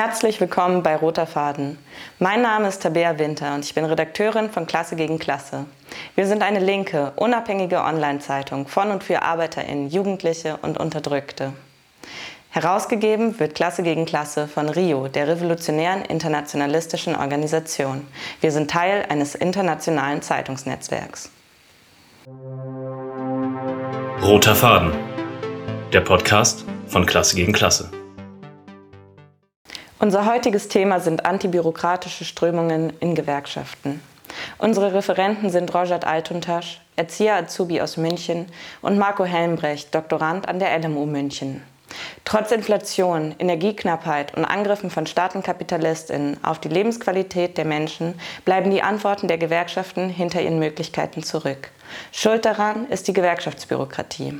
Herzlich willkommen bei Roter Faden. Mein Name ist Tabea Winter und ich bin Redakteurin von Klasse gegen Klasse. Wir sind eine linke, unabhängige Online-Zeitung von und für ArbeiterInnen, Jugendliche und Unterdrückte. Herausgegeben wird Klasse gegen Klasse von RIO, der revolutionären internationalistischen Organisation. Wir sind Teil eines internationalen Zeitungsnetzwerks. Roter Faden, der Podcast von Klasse gegen Klasse. Unser heutiges Thema sind antibürokratische Strömungen in Gewerkschaften. Unsere Referenten sind Rojat Altuntasch, Erzieher Azubi aus München und Marco Helmbrecht, Doktorand an der LMU München. Trotz Inflation, Energieknappheit und Angriffen von Staatenkapitalistinnen auf die Lebensqualität der Menschen bleiben die Antworten der Gewerkschaften hinter ihren Möglichkeiten zurück. Schuld daran ist die Gewerkschaftsbürokratie.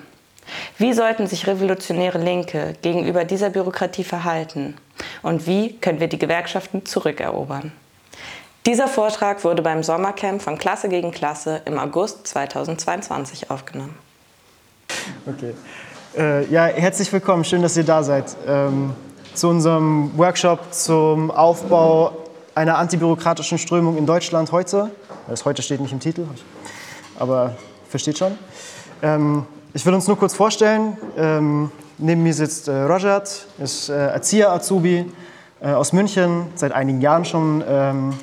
Wie sollten sich revolutionäre Linke gegenüber dieser Bürokratie verhalten? Und wie können wir die Gewerkschaften zurückerobern? Dieser Vortrag wurde beim Sommercamp von Klasse gegen Klasse im August 2022 aufgenommen. Okay. Äh, ja, herzlich willkommen. Schön, dass ihr da seid. Ähm, zu unserem Workshop zum Aufbau einer antibürokratischen Strömung in Deutschland heute. Das heute steht nicht im Titel, aber versteht schon. Ähm, ich will uns nur kurz vorstellen. Ähm, neben mir sitzt äh, Rojat, ist äh, Erzieher-Azubi äh, aus München, seit einigen Jahren schon ähm,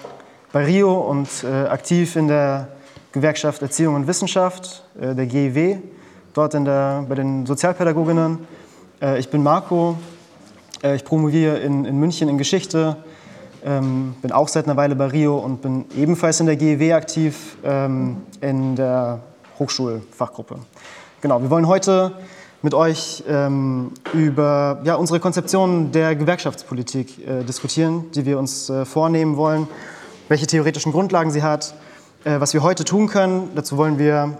bei Rio und äh, aktiv in der Gewerkschaft Erziehung und Wissenschaft, äh, der GEW, dort in der, bei den Sozialpädagoginnen. Äh, ich bin Marco, ich promoviere in, in, München in Geschichte, ähm, bin auch seit einer Weile bei Rio und bin ebenfalls in der GEW aktiv ähm, in der Hochschulfachgruppe. Genau, wir wollen heute mit euch ähm, über ja, unsere Konzeption der Gewerkschaftspolitik äh, diskutieren, die wir uns äh, vornehmen wollen, welche theoretischen Grundlagen sie hat, äh, was wir heute tun können. Dazu wollen wir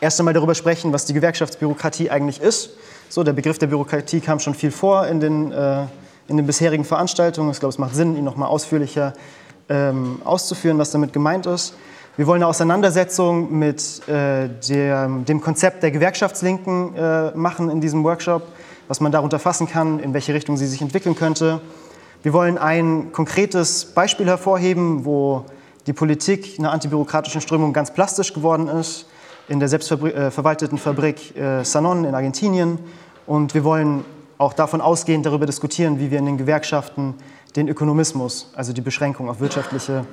erst einmal darüber sprechen, was die Gewerkschaftsbürokratie eigentlich ist. So, der Begriff der Bürokratie kam schon viel vor in den, äh, in den bisherigen Veranstaltungen. Ich glaube, es macht Sinn, ihn noch mal ausführlicher ähm, auszuführen, was damit gemeint ist. Wir wollen eine Auseinandersetzung mit äh, der, dem Konzept der Gewerkschaftslinken äh, machen in diesem Workshop, was man darunter fassen kann, in welche Richtung sie sich entwickeln könnte. Wir wollen ein konkretes Beispiel hervorheben, wo die Politik einer antibürokratischen Strömung ganz plastisch geworden ist, in der selbstverwalteten äh, Fabrik äh, Sanon in Argentinien. Und wir wollen auch davon ausgehend darüber diskutieren, wie wir in den Gewerkschaften den Ökonomismus, also die Beschränkung auf wirtschaftliche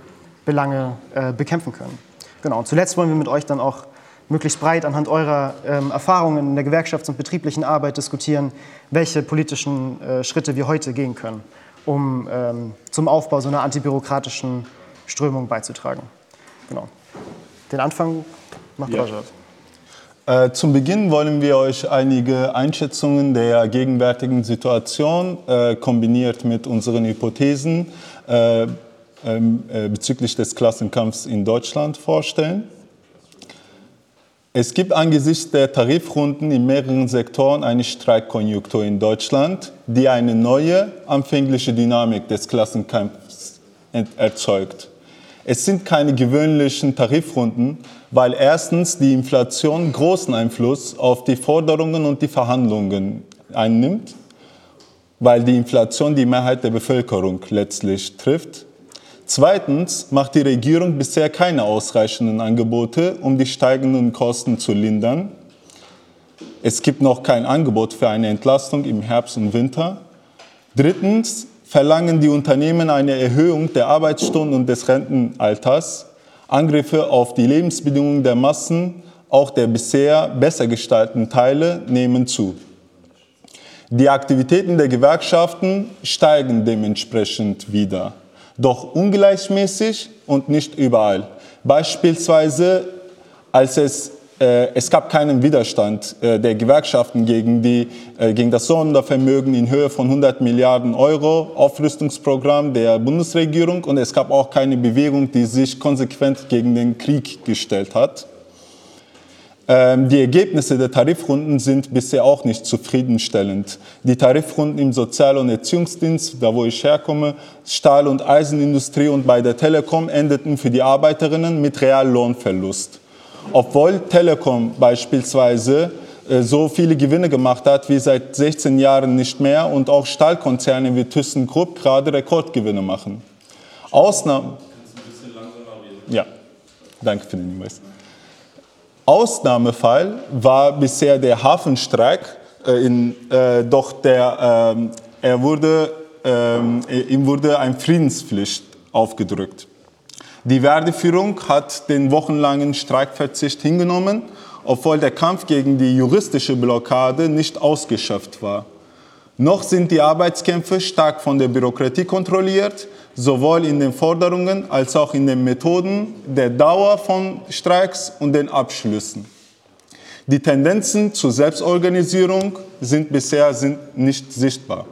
Belange äh, bekämpfen können. Genau. Und zuletzt wollen wir mit euch dann auch möglichst breit anhand eurer ähm, Erfahrungen in der gewerkschafts- und betrieblichen Arbeit diskutieren, welche politischen äh, Schritte wir heute gehen können, um ähm, zum Aufbau so einer antibürokratischen Strömung beizutragen. Genau. Den Anfang macht ja. Roger. Äh, zum Beginn wollen wir euch einige Einschätzungen der gegenwärtigen Situation äh, kombiniert mit unseren Hypothesen äh, bezüglich des Klassenkampfs in Deutschland vorstellen. Es gibt angesichts der Tarifrunden in mehreren Sektoren eine Streikkonjunktur in Deutschland, die eine neue anfängliche Dynamik des Klassenkampfs erzeugt. Es sind keine gewöhnlichen Tarifrunden, weil erstens die Inflation großen Einfluss auf die Forderungen und die Verhandlungen einnimmt, weil die Inflation die Mehrheit der Bevölkerung letztlich trifft Zweitens macht die Regierung bisher keine ausreichenden Angebote, um die steigenden Kosten zu lindern. Es gibt noch kein Angebot für eine Entlastung im Herbst und Winter. Drittens verlangen die Unternehmen eine Erhöhung der Arbeitsstunden und des Rentenalters. Angriffe auf die Lebensbedingungen der Massen, auch der bisher besser gestalteten Teile, nehmen zu. Die Aktivitäten der Gewerkschaften steigen dementsprechend wieder doch ungleichmäßig und nicht überall. Beispielsweise, als es äh, es gab keinen Widerstand äh, der Gewerkschaften gegen, die, äh, gegen das Sondervermögen in Höhe von 100 Milliarden Euro Aufrüstungsprogramm der Bundesregierung und es gab auch keine Bewegung, die sich konsequent gegen den Krieg gestellt hat. Ähm, die Ergebnisse der Tarifrunden sind bisher auch nicht zufriedenstellend. Die Tarifrunden im Sozial- und Erziehungsdienst, da wo ich herkomme, Stahl- und Eisenindustrie und bei der Telekom endeten für die Arbeiterinnen mit Reallohnverlust. Obwohl Telekom beispielsweise äh, so viele Gewinne gemacht hat wie seit 16 Jahren nicht mehr und auch Stahlkonzerne wie ThyssenKrupp gerade Rekordgewinne machen. Ausnahme. Ja, danke für den Hinweis. Ausnahmefall war bisher der Hafenstreik, äh, in, äh, doch der, äh, er wurde, äh, ihm wurde eine Friedenspflicht aufgedrückt. Die Verdi-Führung hat den wochenlangen Streikverzicht hingenommen, obwohl der Kampf gegen die juristische Blockade nicht ausgeschöpft war. Noch sind die Arbeitskämpfe stark von der Bürokratie kontrolliert, sowohl in den Forderungen als auch in den Methoden, der Dauer von Streiks und den Abschlüssen. Die Tendenzen zur Selbstorganisierung sind bisher sind nicht sichtbar.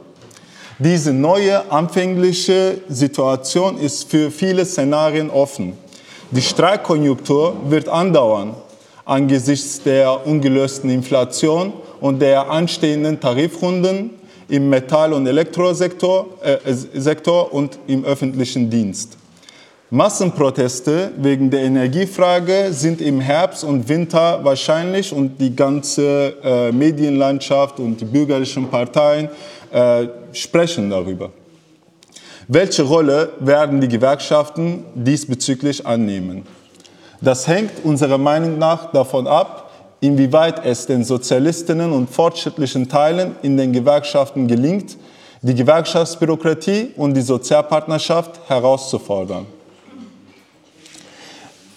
Diese neue anfängliche Situation ist für viele Szenarien offen. Die Streikkonjunktur wird andauern angesichts der ungelösten Inflation und der anstehenden Tarifrunden im Metall- und Elektrosektor äh, und im öffentlichen Dienst. Massenproteste wegen der Energiefrage sind im Herbst und Winter wahrscheinlich und die ganze äh, Medienlandschaft und die bürgerlichen Parteien äh, sprechen darüber. Welche Rolle werden die Gewerkschaften diesbezüglich annehmen? Das hängt unserer Meinung nach davon ab, inwieweit es den Sozialistinnen und fortschrittlichen Teilen in den Gewerkschaften gelingt, die Gewerkschaftsbürokratie und die Sozialpartnerschaft herauszufordern.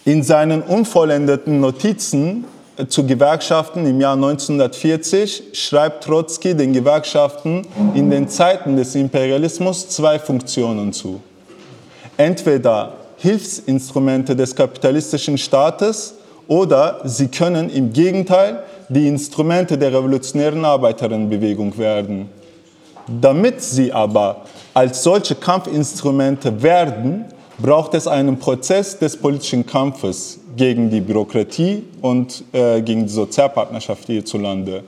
In seinen unvollendeten Notizen zu Gewerkschaften im Jahr 1940 schreibt Trotzki den Gewerkschaften in den Zeiten des Imperialismus zwei Funktionen zu. Entweder Hilfsinstrumente des kapitalistischen Staates oder sie können im Gegenteil die Instrumente der revolutionären Arbeiterinnenbewegung werden. Damit sie aber als solche Kampfinstrumente werden, braucht es einen Prozess des politischen Kampfes gegen die Bürokratie und äh, gegen die Sozialpartnerschaft hierzulande.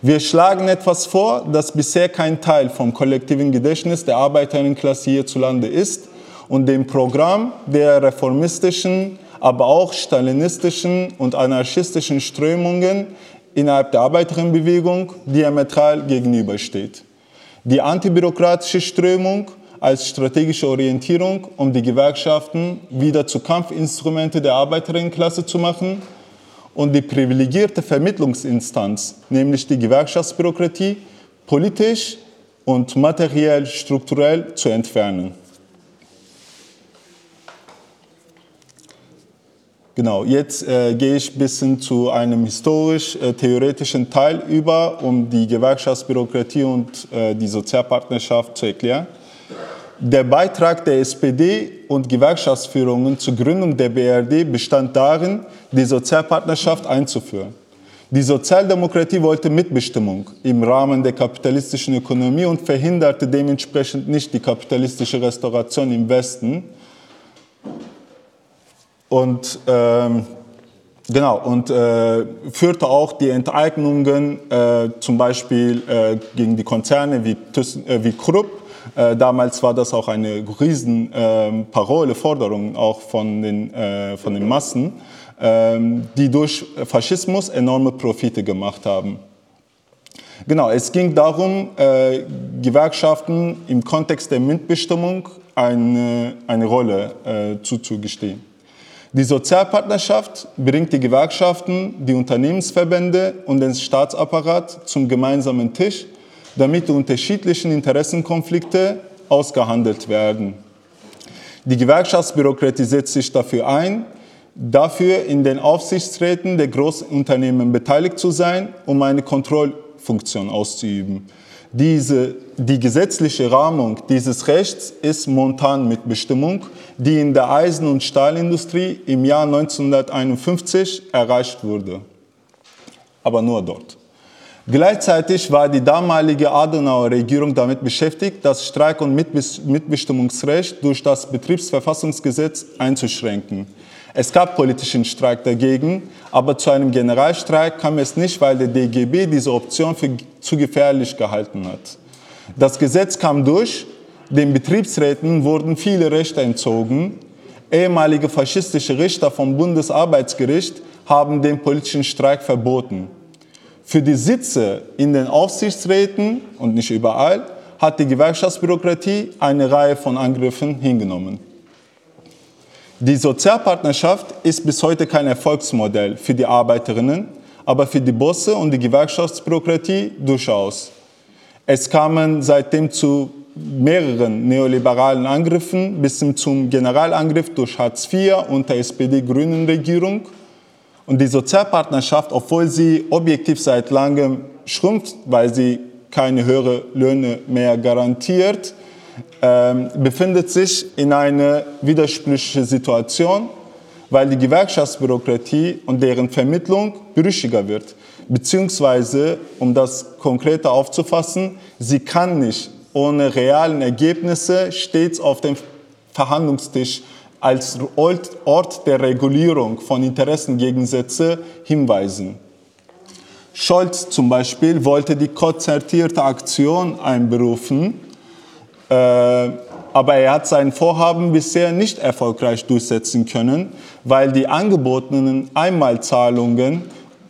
Wir schlagen etwas vor, das bisher kein Teil vom kollektiven Gedächtnis der Arbeiterinnenklasse hierzulande ist und dem Programm der reformistischen aber auch stalinistischen und anarchistischen Strömungen innerhalb der Arbeiterinnenbewegung diametral gegenübersteht. Die antibürokratische Strömung als strategische Orientierung, um die Gewerkschaften wieder zu Kampfinstrumente der Arbeiterinnenklasse zu machen und die privilegierte Vermittlungsinstanz, nämlich die Gewerkschaftsbürokratie, politisch und materiell strukturell zu entfernen. Genau, jetzt äh, gehe ich ein bisschen zu einem historisch-theoretischen äh, Teil über, um die Gewerkschaftsbürokratie und äh, die Sozialpartnerschaft zu erklären. Der Beitrag der SPD und Gewerkschaftsführungen zur Gründung der BRD bestand darin, die Sozialpartnerschaft einzuführen. Die Sozialdemokratie wollte Mitbestimmung im Rahmen der kapitalistischen Ökonomie und verhinderte dementsprechend nicht die kapitalistische Restauration im Westen und ähm, genau und äh, führte auch die Enteignungen äh, zum Beispiel äh, gegen die Konzerne wie, Thyssen, äh, wie Krupp. Äh, damals war das auch eine riesen ähm, Parole, Forderung auch von den, äh, von den Massen, ähm, die durch Faschismus enorme Profite gemacht haben. Genau, es ging darum, Gewerkschaften im Kontext der Mitbestimmung eine, eine Rolle zuzugestehen. Die Sozialpartnerschaft bringt die Gewerkschaften, die Unternehmensverbände und den Staatsapparat zum gemeinsamen Tisch, damit die unterschiedlichen Interessenkonflikte ausgehandelt werden. Die Gewerkschaftsbürokratie setzt sich dafür ein, dafür in den Aufsichtsräten der Großunternehmen beteiligt zu sein, um eine Kontrollfunktion auszuüben. Diese, die gesetzliche Rahmung dieses Rechts ist Montanmitbestimmung, die in der Eisen- und Stahlindustrie im Jahr 1951 erreicht wurde. Aber nur dort. Gleichzeitig war die damalige Adenauer Regierung damit beschäftigt, das Streik- und Mitbestimmungsrecht durch das Betriebsverfassungsgesetz einzuschränken. Es gab politischen Streik dagegen, aber zu einem Generalstreik kam es nicht, weil der DGB diese Option für zu gefährlich gehalten hat. Das Gesetz kam durch, den Betriebsräten wurden viele Rechte entzogen. Ehemalige faschistische Richter vom Bundesarbeitsgericht haben den politischen Streik verboten. Für die Sitze in den Aufsichtsräten und nicht überall hat die Gewerkschaftsbürokratie eine Reihe von Angriffen hingenommen. Die Sozialpartnerschaft ist bis heute kein Erfolgsmodell für die Arbeiterinnen, aber für die Bosse und die Gewerkschaftsbürokratie durchaus. Es kamen seitdem zu mehreren neoliberalen Angriffen bis hin zum Generalangriff durch Hartz IV und der SPD-Grünen-Regierung. Und die Sozialpartnerschaft, obwohl sie objektiv seit langem schrumpft, weil sie keine höheren Löhne mehr garantiert, ähm, befindet sich in einer widersprüchlichen Situation, weil die Gewerkschaftsbürokratie und deren Vermittlung brüchiger wird. Beziehungsweise, um das konkreter aufzufassen, sie kann nicht ohne realen Ergebnisse stets auf dem Verhandlungstisch als Ort der Regulierung von Interessengegensätzen hinweisen. Scholz zum Beispiel wollte die konzertierte Aktion einberufen, aber er hat sein Vorhaben bisher nicht erfolgreich durchsetzen können, weil die angebotenen Einmalzahlungen,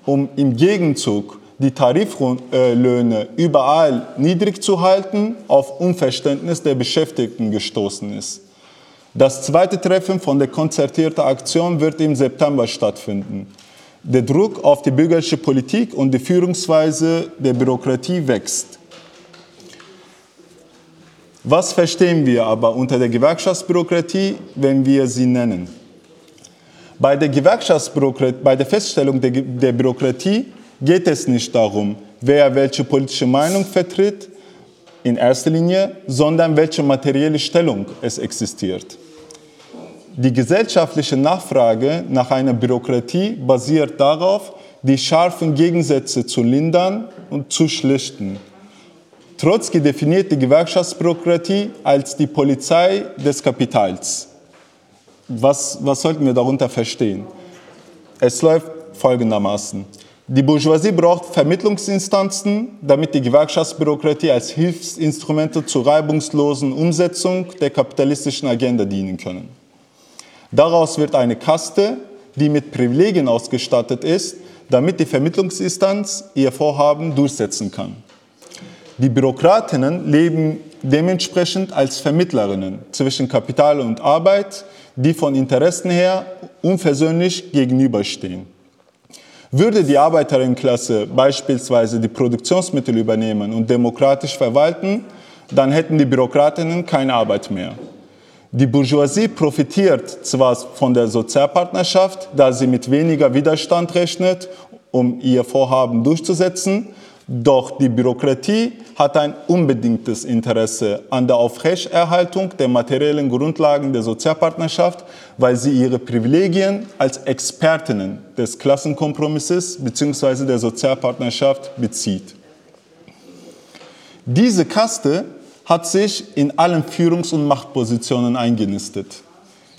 um im Gegenzug die Tariflöhne überall niedrig zu halten, auf Unverständnis der Beschäftigten gestoßen ist. Das zweite Treffen von der konzertierten Aktion wird im September stattfinden. Der Druck auf die bürgerliche Politik und die Führungsweise der Bürokratie wächst. Was verstehen wir aber unter der Gewerkschaftsbürokratie, wenn wir sie nennen? Bei der, Gewerkschaftsbürokratie, bei der Feststellung der, der Bürokratie geht es nicht darum, wer welche politische Meinung vertritt, in erster Linie, sondern welche materielle Stellung es existiert. Die gesellschaftliche Nachfrage nach einer Bürokratie basiert darauf, die scharfen Gegensätze zu lindern und zu schlichten. Trotzki definiert die Gewerkschaftsbürokratie als die Polizei des Kapitals. Was, was sollten wir darunter verstehen? Es läuft folgendermaßen. Die Bourgeoisie braucht Vermittlungsinstanzen, damit die Gewerkschaftsbürokratie als Hilfsinstrumente zur reibungslosen Umsetzung der kapitalistischen Agenda dienen können. Daraus wird eine Kaste, die mit Privilegien ausgestattet ist, damit die Vermittlungsinstanz ihr Vorhaben durchsetzen kann. Die Bürokratinnen leben dementsprechend als Vermittlerinnen zwischen Kapital und Arbeit, die von Interessen her unversöhnlich gegenüberstehen. Würde die Arbeiterinnenklasse beispielsweise die Produktionsmittel übernehmen und demokratisch verwalten, dann hätten die Bürokratinnen keine Arbeit mehr. Die Bourgeoisie profitiert zwar von der Sozialpartnerschaft, da sie mit weniger Widerstand rechnet, um ihr Vorhaben durchzusetzen, doch die Bürokratie hat ein unbedingtes Interesse an der Aufrechterhaltung der materiellen Grundlagen der Sozialpartnerschaft, weil sie ihre Privilegien als Expertinnen des Klassenkompromisses bzw. der Sozialpartnerschaft bezieht. Diese Kaste hat sich in allen Führungs- und Machtpositionen eingenistet.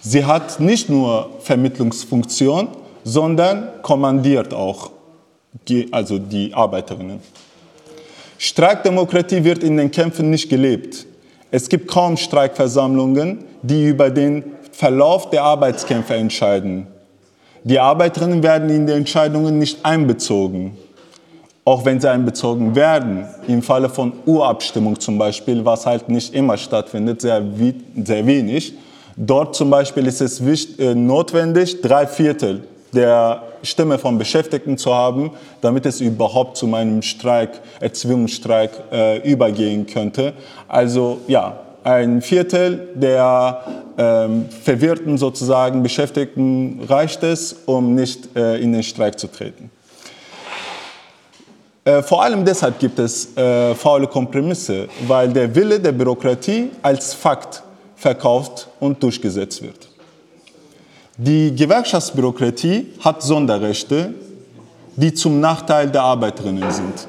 Sie hat nicht nur Vermittlungsfunktion, sondern kommandiert auch die, also die Arbeiterinnen. Streikdemokratie wird in den Kämpfen nicht gelebt. Es gibt kaum Streikversammlungen, die über den Verlauf der Arbeitskämpfe entscheiden. Die Arbeiterinnen werden in die Entscheidungen nicht einbezogen auch wenn sie einbezogen werden, im Falle von Urabstimmung zum Beispiel, was halt nicht immer stattfindet, sehr, sehr wenig. Dort zum Beispiel ist es äh, notwendig, drei Viertel der Stimme von Beschäftigten zu haben, damit es überhaupt zu meinem Streik, Erzwingungsstreik äh, übergehen könnte. Also ja, ein Viertel der ähm, verwirrten sozusagen Beschäftigten reicht es, um nicht äh, in den Streik zu treten. Äh, vor allem deshalb gibt es äh, faule Kompromisse, weil der Wille der Bürokratie als Fakt verkauft und durchgesetzt wird. Die Gewerkschaftsbürokratie hat Sonderrechte, die zum Nachteil der Arbeiterinnen sind.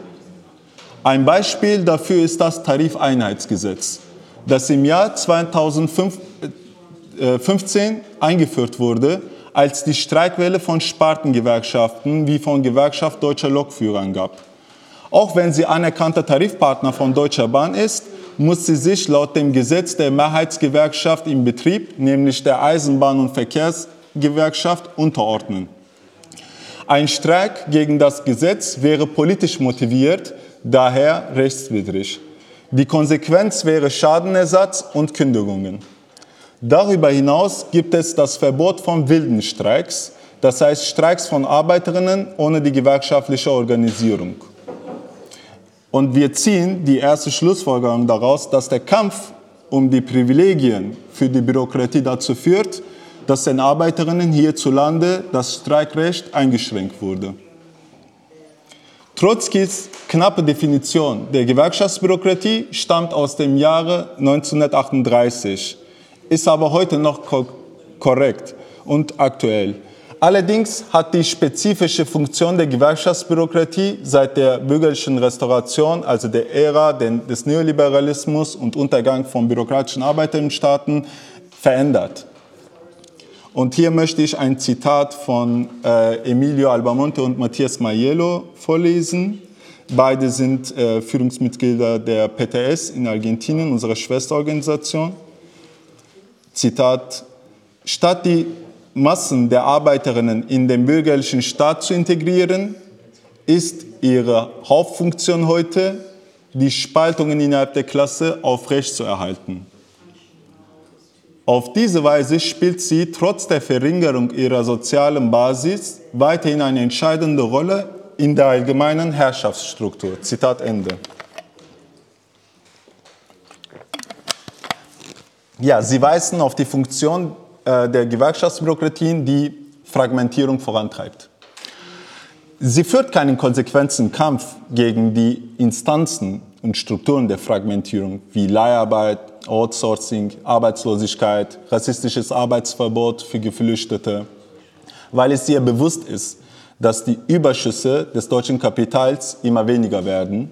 Ein Beispiel dafür ist das Tarifeinheitsgesetz, das im Jahr 2015 äh, eingeführt wurde, als die Streikwelle von Spartengewerkschaften wie von Gewerkschaft Deutscher Lokführer gab. Auch wenn sie anerkannter Tarifpartner von Deutscher Bahn ist, muss sie sich laut dem Gesetz der Mehrheitsgewerkschaft im Betrieb, nämlich der Eisenbahn- und Verkehrsgewerkschaft, unterordnen. Ein Streik gegen das Gesetz wäre politisch motiviert, daher rechtswidrig. Die Konsequenz wäre Schadenersatz und Kündigungen. Darüber hinaus gibt es das Verbot von wilden Streiks, das heißt Streiks von Arbeiterinnen ohne die gewerkschaftliche Organisierung. Und wir ziehen die erste Schlussfolgerung daraus, dass der Kampf um die Privilegien für die Bürokratie dazu führt, dass den Arbeiterinnen hierzulande das Streikrecht eingeschränkt wurde. Trotzkis knappe Definition der Gewerkschaftsbürokratie stammt aus dem Jahre 1938, ist aber heute noch korrekt und aktuell. Allerdings hat die spezifische Funktion der Gewerkschaftsbürokratie seit der bürgerlichen Restauration, also der Ära des Neoliberalismus und Untergang von bürokratischen Arbeiterinnenstaaten, verändert. Und hier möchte ich ein Zitat von äh, Emilio Albamonte und Matthias Maiello vorlesen. Beide sind äh, Führungsmitglieder der PTS in Argentinien, unserer Schwesterorganisation. Zitat, statt die Massen der Arbeiterinnen in den bürgerlichen Staat zu integrieren, ist ihre Hauptfunktion heute, die Spaltungen innerhalb der Klasse aufrechtzuerhalten. Auf diese Weise spielt sie trotz der Verringerung ihrer sozialen Basis weiterhin eine entscheidende Rolle in der allgemeinen Herrschaftsstruktur. Zitat Ende. Ja, sie weisen auf die Funktion äh, der Gewerkschaftsbürokratien, die Fragmentierung vorantreibt. Sie führt keinen konsequenten Kampf gegen die Instanzen und Strukturen der Fragmentierung wie Leiharbeit, Outsourcing, Arbeitslosigkeit, rassistisches Arbeitsverbot für Geflüchtete, weil es ihr bewusst ist, dass die Überschüsse des deutschen Kapitals immer weniger werden.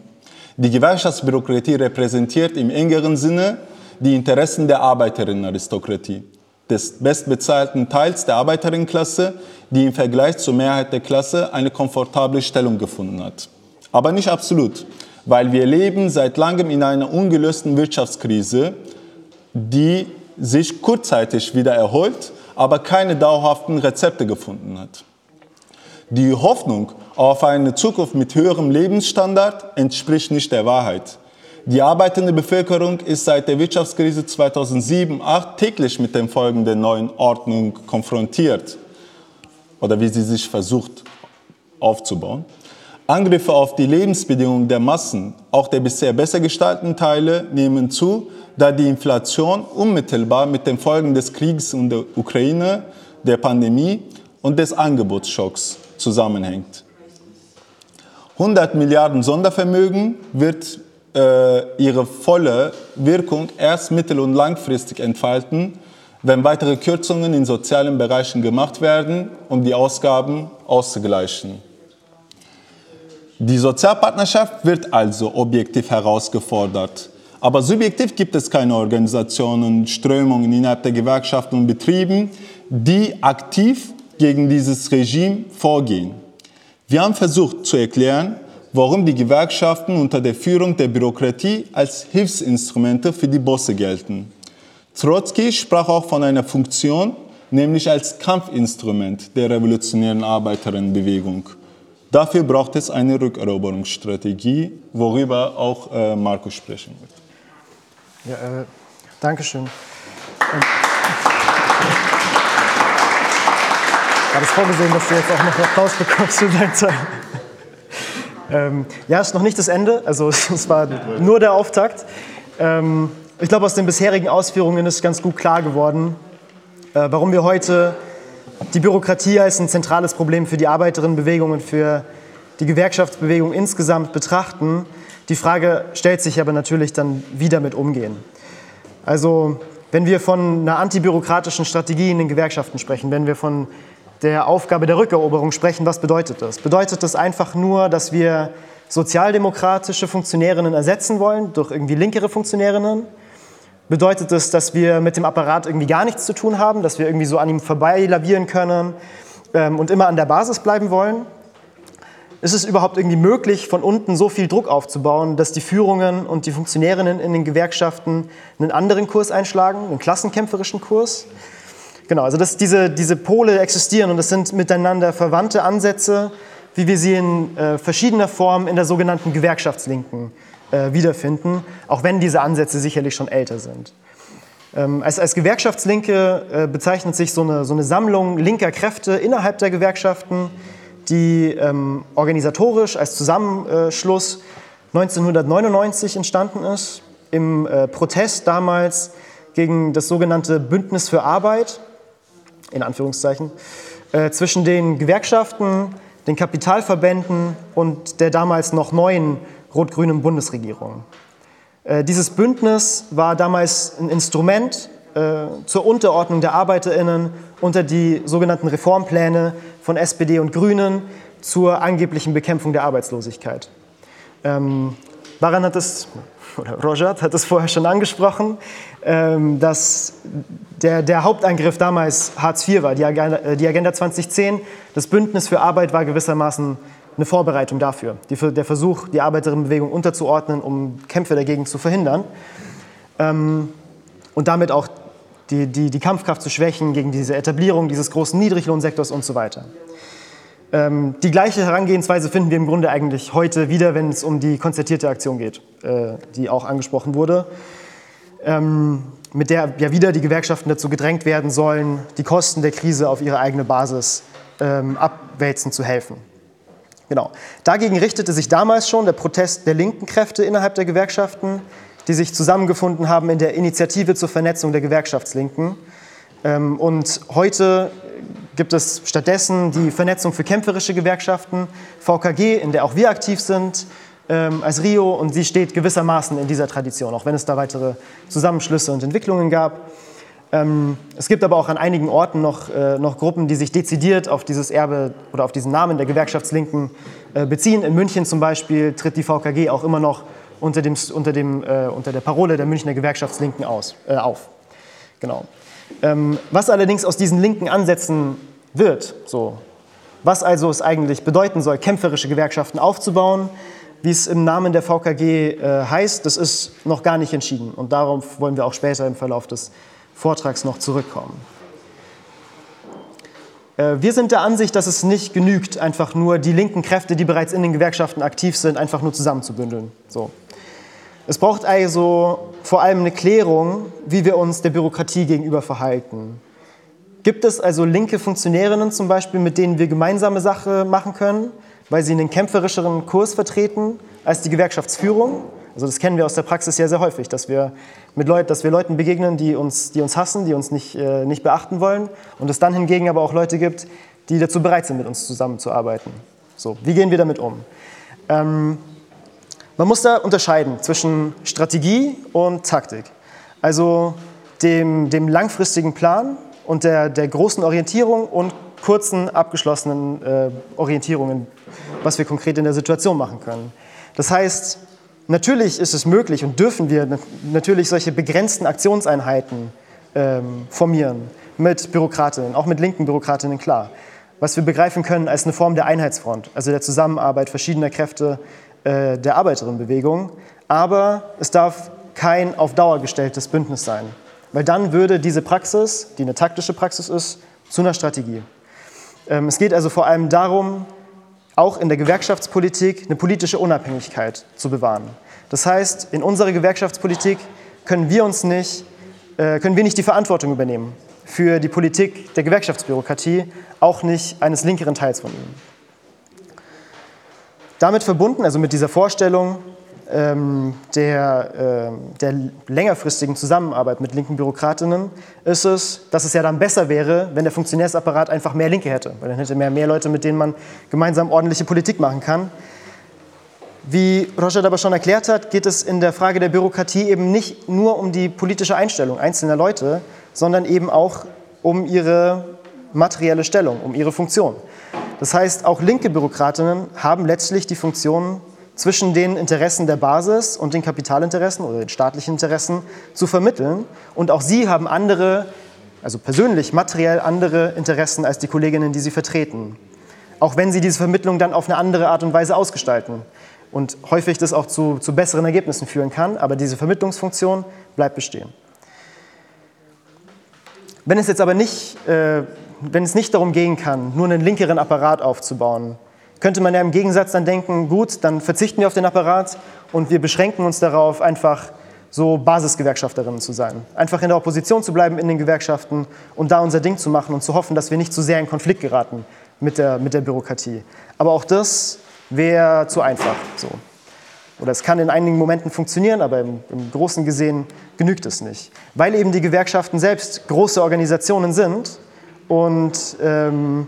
Die Gewerkschaftsbürokratie repräsentiert im engeren Sinne die Interessen der Arbeiterinnenaristokratie, des bestbezahlten Teils der Arbeiterinnenklasse, die im Vergleich zur Mehrheit der Klasse eine komfortable Stellung gefunden hat. Aber nicht absolut weil wir leben seit langem in einer ungelösten Wirtschaftskrise, die sich kurzzeitig wieder erholt, aber keine dauerhaften Rezepte gefunden hat. Die Hoffnung auf eine Zukunft mit höherem Lebensstandard entspricht nicht der Wahrheit. Die arbeitende Bevölkerung ist seit der Wirtschaftskrise 2007-2008 täglich mit den Folgen der neuen Ordnung konfrontiert oder wie sie sich versucht aufzubauen. Angriffe auf die Lebensbedingungen der Massen, auch der bisher besser gestalteten Teile, nehmen zu, da die Inflation unmittelbar mit den Folgen des Kriegs in der Ukraine, der Pandemie und des Angebotsschocks zusammenhängt. 100 Milliarden Sondervermögen wird äh, ihre volle Wirkung erst mittel- und langfristig entfalten, wenn weitere Kürzungen in sozialen Bereichen gemacht werden, um die Ausgaben auszugleichen. Die Sozialpartnerschaft wird also objektiv herausgefordert. Aber subjektiv gibt es keine Organisationen, Strömungen innerhalb der Gewerkschaften und Betrieben, die aktiv gegen dieses Regime vorgehen. Wir haben versucht zu erklären, warum die Gewerkschaften unter der Führung der Bürokratie als Hilfsinstrumente für die Bosse gelten. Trotzki sprach auch von einer Funktion, nämlich als Kampfinstrument der revolutionären Arbeiterinnenbewegung. Dafür braucht es eine Rückeroberungsstrategie, worüber auch äh, Markus sprechen wird. Ja, äh, Dankeschön. Und war das vorgesehen, dass du jetzt auch noch Applaus bekommst deine Zeit? Ähm, ja, ist noch nicht das Ende, also es war nur der Auftakt. Ähm, ich glaube, aus den bisherigen Ausführungen ist ganz gut klar geworden, äh, warum wir heute die Bürokratie als ein zentrales Problem für die Arbeiterinnenbewegung und für die Gewerkschaftsbewegung insgesamt betrachten. Die Frage stellt sich aber natürlich dann, wie damit umgehen. Also, wenn wir von einer antibürokratischen Strategie in den Gewerkschaften sprechen, wenn wir von der Aufgabe der Rückeroberung sprechen, was bedeutet das? Bedeutet das einfach nur, dass wir sozialdemokratische Funktionärinnen ersetzen wollen durch irgendwie linkere Funktionärinnen? Bedeutet das, dass wir mit dem Apparat irgendwie gar nichts zu tun haben, dass wir irgendwie so an ihm vorbeilavieren können ähm, und immer an der Basis bleiben wollen? Ist es überhaupt irgendwie möglich, von unten so viel Druck aufzubauen, dass die Führungen und die Funktionärinnen in den Gewerkschaften einen anderen Kurs einschlagen, einen klassenkämpferischen Kurs? Genau, also dass diese, diese Pole existieren und das sind miteinander verwandte Ansätze, wie wir sie in äh, verschiedener Form in der sogenannten Gewerkschaftslinken äh, wiederfinden, auch wenn diese Ansätze sicherlich schon älter sind. Ähm, als, als Gewerkschaftslinke äh, bezeichnet sich so eine, so eine Sammlung linker Kräfte innerhalb der Gewerkschaften, die ähm, organisatorisch als Zusammenschluss 1999 entstanden ist, im äh, Protest damals gegen das sogenannte Bündnis für Arbeit, in Anführungszeichen, äh, zwischen den Gewerkschaften, den Kapitalverbänden und der damals noch neuen rot-grünen Bundesregierung. Äh, dieses Bündnis war damals ein Instrument äh, zur Unterordnung der Arbeiterinnen unter die sogenannten Reformpläne von SPD und Grünen zur angeblichen Bekämpfung der Arbeitslosigkeit. Ähm, Baran hat es, oder Rojat hat es vorher schon angesprochen, ähm, dass der, der, Hauptangriff damals Hartz IV war, die Agenda, äh, die Agenda 2010. Das Bündnis für Arbeit war gewissermaßen eine Vorbereitung dafür. Die, der Versuch, die Arbeiterinnenbewegung unterzuordnen, um Kämpfe dagegen zu verhindern. Ähm, und damit auch die, die, die, Kampfkraft zu schwächen gegen diese Etablierung dieses großen Niedriglohnsektors und so weiter. Ähm, die gleiche Herangehensweise finden wir im Grunde eigentlich heute wieder, wenn es um die konzertierte Aktion geht, äh, die auch angesprochen wurde, ähm, mit der ja wieder die Gewerkschaften dazu gedrängt werden sollen, die Kosten der Krise auf ihre eigene Basis ähm, abwälzen zu helfen. Genau. Dagegen richtete sich damals schon der Protest der linken Kräfte innerhalb der Gewerkschaften, die sich zusammengefunden haben in der Initiative zur Vernetzung der Gewerkschaftslinken. Ähm, und heute gibt es stattdessen die Vernetzung für kämpferische Gewerkschaften, VKG, in der auch wir aktiv sind, ähm, als Rio. Und sie steht gewissermaßen in dieser Tradition, auch wenn es da weitere Zusammenschlüsse und Entwicklungen gab. Ähm, es gibt aber auch an einigen Orten noch, äh, noch Gruppen, die sich dezidiert auf dieses Erbe oder auf diesen Namen der Gewerkschaftslinken äh, beziehen. In München zum Beispiel tritt die VKG auch immer noch unter, dem, unter, dem, äh, unter der Parole der Münchner Gewerkschaftslinken aus, äh, auf. Genau. Ähm, was allerdings aus diesen linken Ansätzen wird, so, was also es eigentlich bedeuten soll, kämpferische Gewerkschaften aufzubauen, wie es im Namen der VKG äh, heißt, das ist noch gar nicht entschieden. Und darauf wollen wir auch später im Verlauf des Vortrags noch zurückkommen. Äh, wir sind der Ansicht, dass es nicht genügt, einfach nur die linken Kräfte, die bereits in den Gewerkschaften aktiv sind, einfach nur zusammenzubündeln. So. Es braucht also vor allem eine Klärung, wie wir uns der Bürokratie gegenüber verhalten. Gibt es also linke Funktionärinnen zum Beispiel, mit denen wir gemeinsame Sache machen können, weil sie einen kämpferischeren Kurs vertreten als die Gewerkschaftsführung? Also das kennen wir aus der Praxis ja sehr häufig, dass wir, mit Leut, dass wir Leuten begegnen, die uns, die uns hassen, die uns nicht, äh, nicht beachten wollen und es dann hingegen aber auch Leute gibt, die dazu bereit sind, mit uns zusammenzuarbeiten. So, wie gehen wir damit um? Ähm, man muss da unterscheiden zwischen Strategie und Taktik. Also dem, dem langfristigen Plan und der, der großen Orientierung und kurzen, abgeschlossenen äh, Orientierungen, was wir konkret in der Situation machen können. Das heißt, Natürlich ist es möglich und dürfen wir natürlich solche begrenzten Aktionseinheiten ähm, formieren mit Bürokratinnen, auch mit linken Bürokratinnen, klar. Was wir begreifen können als eine Form der Einheitsfront, also der Zusammenarbeit verschiedener Kräfte äh, der Arbeiterinnenbewegung. Aber es darf kein auf Dauer gestelltes Bündnis sein, weil dann würde diese Praxis, die eine taktische Praxis ist, zu einer Strategie. Ähm, es geht also vor allem darum, auch in der Gewerkschaftspolitik eine politische Unabhängigkeit zu bewahren. Das heißt, in unserer Gewerkschaftspolitik können wir uns nicht, äh, können wir nicht die Verantwortung übernehmen für die Politik der Gewerkschaftsbürokratie, auch nicht eines linkeren Teils von ihnen. Damit verbunden, also mit dieser Vorstellung, der, äh, der längerfristigen Zusammenarbeit mit linken Bürokratinnen ist es, dass es ja dann besser wäre, wenn der Funktionärsapparat einfach mehr Linke hätte, weil dann hätte man mehr Leute, mit denen man gemeinsam ordentliche Politik machen kann. Wie Roger aber schon erklärt hat, geht es in der Frage der Bürokratie eben nicht nur um die politische Einstellung einzelner Leute, sondern eben auch um ihre materielle Stellung, um ihre Funktion. Das heißt, auch linke Bürokratinnen haben letztlich die Funktion, zwischen den Interessen der Basis und den Kapitalinteressen oder den staatlichen Interessen zu vermitteln. Und auch sie haben andere, also persönlich, materiell andere Interessen als die Kolleginnen, die sie vertreten. Auch wenn sie diese Vermittlung dann auf eine andere Art und Weise ausgestalten. Und häufig das auch zu, zu besseren Ergebnissen führen kann, aber diese Vermittlungsfunktion bleibt bestehen. Wenn es jetzt aber nicht, äh, wenn es nicht darum gehen kann, nur einen linkeren Apparat aufzubauen, könnte man ja im Gegensatz dann denken, gut, dann verzichten wir auf den Apparat und wir beschränken uns darauf, einfach so Basisgewerkschafterinnen zu sein. Einfach in der Opposition zu bleiben in den Gewerkschaften und da unser Ding zu machen und zu hoffen, dass wir nicht zu sehr in Konflikt geraten mit der, mit der Bürokratie. Aber auch das wäre zu einfach. So. Oder es kann in einigen Momenten funktionieren, aber im, im Großen gesehen genügt es nicht. Weil eben die Gewerkschaften selbst große Organisationen sind und ähm,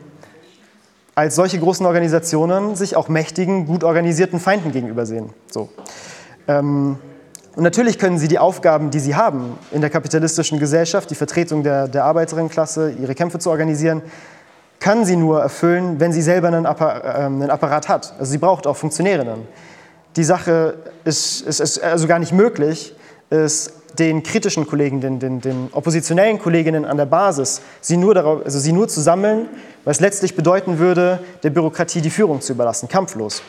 als solche großen Organisationen sich auch mächtigen, gut organisierten Feinden gegenübersehen. So. Ähm, und natürlich können sie die Aufgaben, die sie haben in der kapitalistischen Gesellschaft, die Vertretung der, der Arbeiterinnenklasse, ihre Kämpfe zu organisieren, kann sie nur erfüllen, wenn sie selber einen, ähm, Apparat hat. Also sie braucht auch Funktionärinnen. Die Sache ist, ist, ist also gar nicht möglich, ist den kritischen Kollegen, den, den, den, oppositionellen Kolleginnen an der Basis, sie nur, darauf, also sie nur zu sammeln, was letztlich bedeuten würde, der Bürokratie die Führung zu überlassen, kampflos.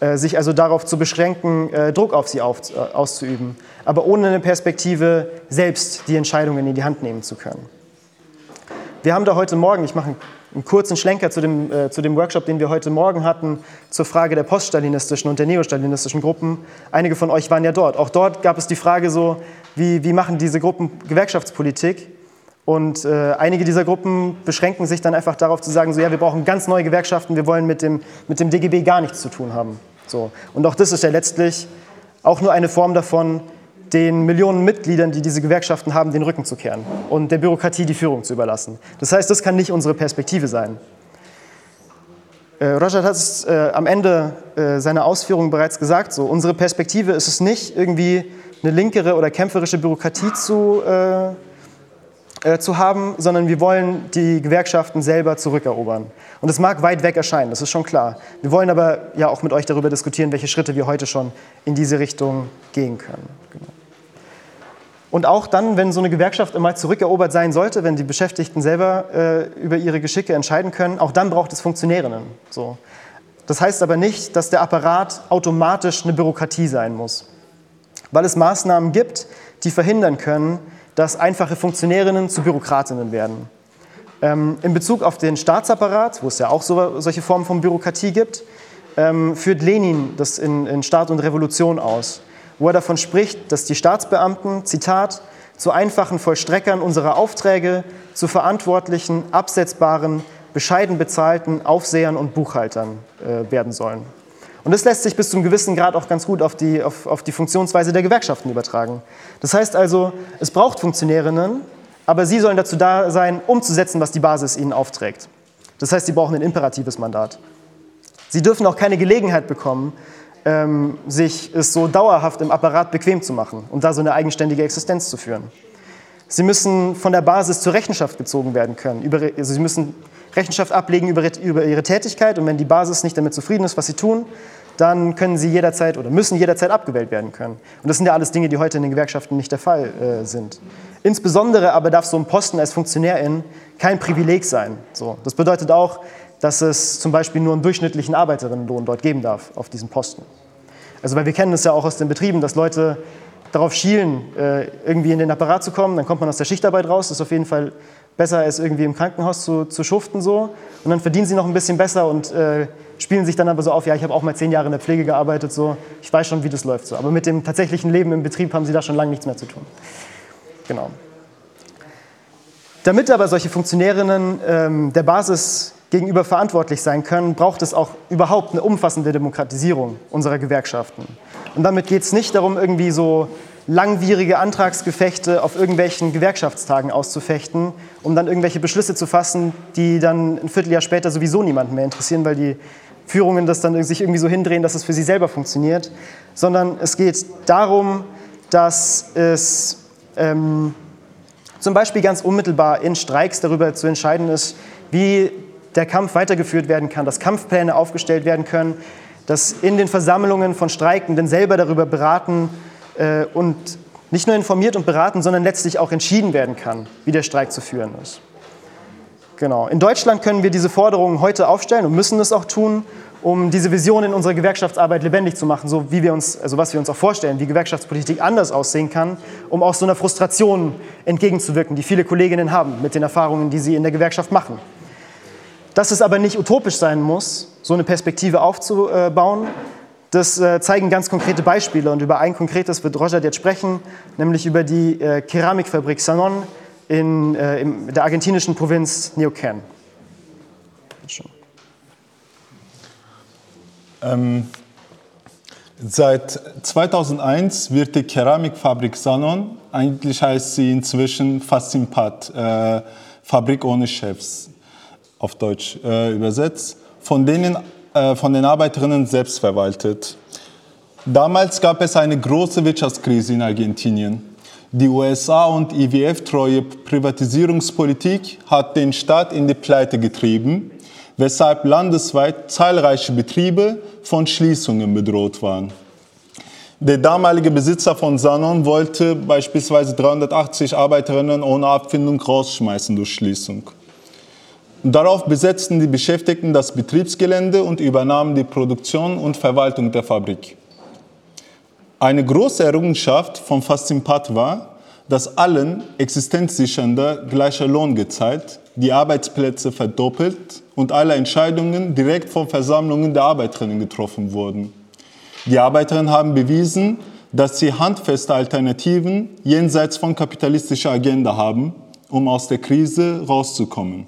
Äh, sich also darauf zu beschränken, äh, Druck auf sie auf, äh, auszuüben, aber ohne eine Perspektive, selbst die Entscheidungen in die Hand nehmen zu können. Wir haben da heute Morgen, ich mache einen einen kurzen Schlenker zu dem, äh, zu dem Workshop, den wir heute Morgen hatten, zur Frage der poststalinistischen und der neostalinistischen Gruppen. Einige von euch waren ja dort. Auch dort gab es die Frage so, wie, wie machen diese Gruppen Gewerkschaftspolitik? Und äh, einige dieser Gruppen beschränken sich dann einfach darauf zu sagen, so ja, wir brauchen ganz neue Gewerkschaften, wir wollen mit dem, mit dem DGB gar nichts zu tun haben. So. Und auch das ist ja letztlich auch nur eine Form davon, den Millionen Mitgliedern, die diese Gewerkschaften haben, den Rücken zu kehren und der Bürokratie die Führung zu überlassen. Das heißt, das kann nicht unsere Perspektive sein. Äh, Roger hat es äh, am Ende äh, seiner Ausführungen bereits gesagt, so, unsere Perspektive ist es nicht, irgendwie eine linkere oder kämpferische Bürokratie zu, äh, äh, zu haben, sondern wir wollen die Gewerkschaften selber zurückerobern. Und das mag weit weg erscheinen, das ist schon klar. Wir wollen aber ja auch mit euch darüber diskutieren, welche Schritte wir heute schon in diese Richtung gehen können. Genau. Und auch dann, wenn so eine Gewerkschaft einmal zurückerobert sein sollte, wenn die Beschäftigten selber äh, über ihre Geschicke entscheiden können, auch dann braucht es Funktionärinnen. So. Das heißt aber nicht, dass der Apparat automatisch eine Bürokratie sein muss, weil es Maßnahmen gibt, die verhindern können, dass einfache Funktionärinnen zu Bürokratinnen werden. Ähm, in Bezug auf den Staatsapparat, wo es ja auch so, solche Formen von Bürokratie gibt, ähm, führt Lenin das in, in Staat und Revolution aus wo er davon spricht, dass die Staatsbeamten, Zitat, zu einfachen Vollstreckern unserer Aufträge, zu verantwortlichen, absetzbaren, bescheiden bezahlten Aufsehern und Buchhaltern äh, werden sollen. Und das lässt sich bis zu einem gewissen Grad auch ganz gut auf die, auf, auf die Funktionsweise der Gewerkschaften übertragen. Das heißt also, es braucht Funktionärinnen, aber sie sollen dazu da sein, umzusetzen, was die Basis ihnen aufträgt. Das heißt, sie brauchen ein imperatives Mandat. Sie dürfen auch keine Gelegenheit bekommen, ähm, sich es so dauerhaft im Apparat bequem zu machen und da so eine eigenständige Existenz zu führen. Sie müssen von der Basis zur Rechenschaft gezogen werden können. Über, also sie müssen Rechenschaft ablegen über, über ihre Tätigkeit und wenn die Basis nicht damit zufrieden ist, was sie tun, dann können sie jederzeit oder müssen jederzeit abgewählt werden können. Und das sind ja alles Dinge, die heute in den Gewerkschaften nicht der Fall äh, sind. Insbesondere aber darf so ein Posten als Funktionärin kein Privileg sein. So, das bedeutet auch, dass es zum Beispiel nur einen durchschnittlichen Arbeiterinnenlohn dort geben darf auf diesem Posten. Also weil wir kennen es ja auch aus den Betrieben, dass Leute darauf schielen, äh, irgendwie in den Apparat zu kommen, dann kommt man aus der Schichtarbeit raus, das ist auf jeden Fall besser als irgendwie im Krankenhaus zu, zu schuften so. Und dann verdienen sie noch ein bisschen besser und äh, spielen sich dann aber so auf, ja, ich habe auch mal zehn Jahre in der Pflege gearbeitet, so, ich weiß schon, wie das läuft so. Aber mit dem tatsächlichen Leben im Betrieb haben sie da schon lange nichts mehr zu tun. Genau. Damit aber solche Funktionärinnen ähm, der Basis gegenüber verantwortlich sein können, braucht es auch überhaupt eine umfassende Demokratisierung unserer Gewerkschaften. Und damit geht es nicht darum, irgendwie so langwierige Antragsgefechte auf irgendwelchen Gewerkschaftstagen auszufechten, um dann irgendwelche Beschlüsse zu fassen, die dann ein Vierteljahr später sowieso niemanden mehr interessieren, weil die Führungen das dann sich irgendwie so hindrehen, dass es für sie selber funktioniert, sondern es geht darum, dass es ähm, zum Beispiel ganz unmittelbar in Streiks darüber zu entscheiden ist, wie der Kampf weitergeführt werden kann, dass Kampfpläne aufgestellt werden können, dass in den Versammlungen von Streikenden selber darüber beraten äh, und nicht nur informiert und beraten, sondern letztlich auch entschieden werden kann, wie der Streik zu führen ist. Genau. In Deutschland können wir diese Forderungen heute aufstellen und müssen es auch tun, um diese Vision in unserer Gewerkschaftsarbeit lebendig zu machen, so wie wir uns, also was wir uns auch vorstellen, wie Gewerkschaftspolitik anders aussehen kann, um auch so einer Frustration entgegenzuwirken, die viele Kolleginnen haben mit den Erfahrungen, die sie in der Gewerkschaft machen. Dass es aber nicht utopisch sein muss, so eine Perspektive aufzubauen, das äh, zeigen ganz konkrete Beispiele. Und über ein konkretes wird Roger jetzt sprechen, nämlich über die äh, Keramikfabrik Sanon in, äh, in der argentinischen Provinz Neuquén. Ähm, seit 2001 wird die Keramikfabrik Sanon, eigentlich heißt sie inzwischen Fassimpat, äh, Fabrik ohne Chefs, auf Deutsch äh, übersetzt, von, denen, äh, von den Arbeiterinnen selbst verwaltet. Damals gab es eine große Wirtschaftskrise in Argentinien. Die USA und IWF-treue Privatisierungspolitik hat den Staat in die Pleite getrieben weshalb landesweit zahlreiche Betriebe von Schließungen bedroht waren. Der damalige Besitzer von Sanon wollte beispielsweise 380 Arbeiterinnen ohne Abfindung rausschmeißen durch Schließung. Darauf besetzten die Beschäftigten das Betriebsgelände und übernahmen die Produktion und Verwaltung der Fabrik. Eine große Errungenschaft von Fastimpat war, dass allen existenzsichernder gleicher Lohn gezahlt, die Arbeitsplätze verdoppelt und alle Entscheidungen direkt von Versammlungen der Arbeiterinnen getroffen wurden. Die Arbeiterinnen haben bewiesen, dass sie handfeste Alternativen jenseits von kapitalistischer Agenda haben, um aus der Krise rauszukommen.